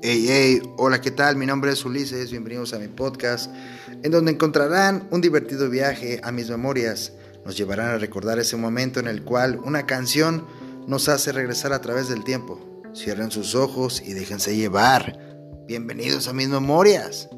Hey, hey, hola, ¿qué tal? Mi nombre es Ulises, bienvenidos a mi podcast, en donde encontrarán un divertido viaje a mis memorias. Nos llevarán a recordar ese momento en el cual una canción nos hace regresar a través del tiempo. Cierren sus ojos y déjense llevar. Bienvenidos a mis memorias.